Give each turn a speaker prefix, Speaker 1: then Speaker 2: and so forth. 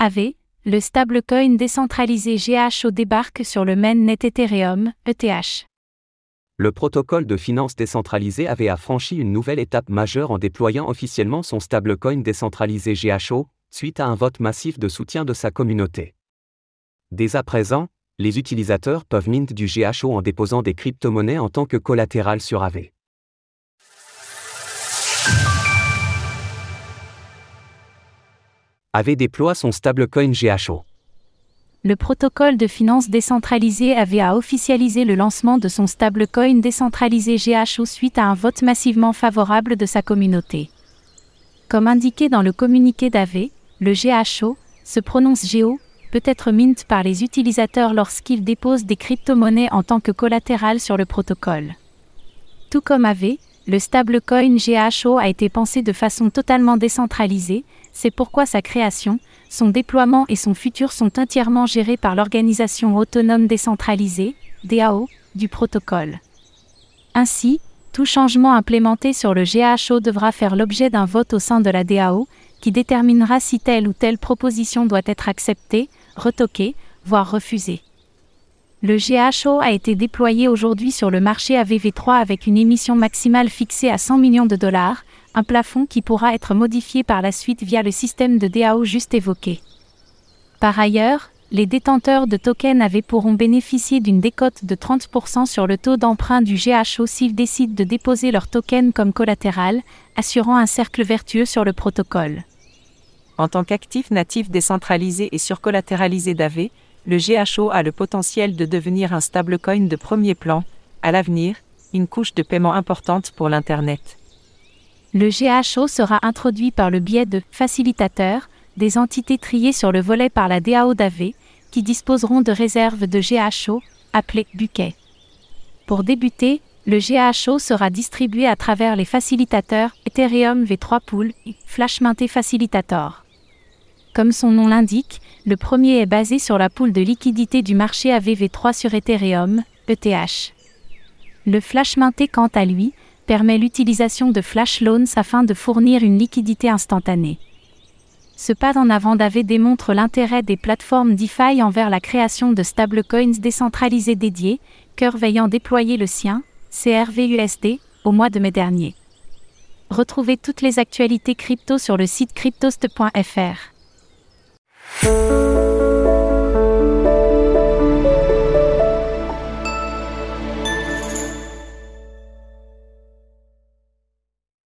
Speaker 1: AV, le stablecoin décentralisé GHO débarque sur le mainnet Ethereum, ETH.
Speaker 2: Le protocole de finance décentralisé avait franchi une nouvelle étape majeure en déployant officiellement son stablecoin décentralisé GHO, suite à un vote massif de soutien de sa communauté. Dès à présent, les utilisateurs peuvent mint du GHO en déposant des crypto-monnaies en tant que collatéral sur AV. AV déploie son stablecoin GHO.
Speaker 1: Le protocole de finance décentralisé avait a officialisé le lancement de son stablecoin décentralisé GHO suite à un vote massivement favorable de sa communauté. Comme indiqué dans le communiqué d'AV, le GHO, se prononce GEO, peut être mint par les utilisateurs lorsqu'ils déposent des crypto-monnaies en tant que collatéral sur le protocole. Tout comme AV, le stablecoin GHO a été pensé de façon totalement décentralisée, c'est pourquoi sa création, son déploiement et son futur sont entièrement gérés par l'organisation autonome décentralisée, DAO, du protocole. Ainsi, tout changement implémenté sur le GHO devra faire l'objet d'un vote au sein de la DAO, qui déterminera si telle ou telle proposition doit être acceptée, retoquée, voire refusée. Le GHO a été déployé aujourd'hui sur le marché AVV3 avec une émission maximale fixée à 100 millions de dollars, un plafond qui pourra être modifié par la suite via le système de DAO juste évoqué. Par ailleurs, les détenteurs de tokens AV pourront bénéficier d'une décote de 30% sur le taux d'emprunt du GHO s'ils décident de déposer leur token comme collatéral, assurant un cercle vertueux sur le protocole.
Speaker 3: En tant qu'actif natif décentralisé et surcollatéralisé d'AV, le GHO a le potentiel de devenir un stablecoin de premier plan, à l'avenir, une couche de paiement importante pour l'Internet.
Speaker 1: Le GHO sera introduit par le biais de facilitateurs, des entités triées sur le volet par la DAO d'AV, qui disposeront de réserves de GHO, appelées buquets. Pour débuter, le GHO sera distribué à travers les facilitateurs Ethereum V3 Pool et Flash Minté Facilitator. Comme son nom l'indique, le premier est basé sur la poule de liquidité du marché AVV3 sur Ethereum, ETH. Le Flash Minté, quant à lui, permet l'utilisation de flash loans afin de fournir une liquidité instantanée. Ce pas en avant d'AV démontre l'intérêt des plateformes DeFi envers la création de stablecoins décentralisés dédiés, Curve ayant déployé le sien, CRVUSD, au mois de mai dernier. Retrouvez toutes les actualités crypto sur le site cryptost.fr. Thank you.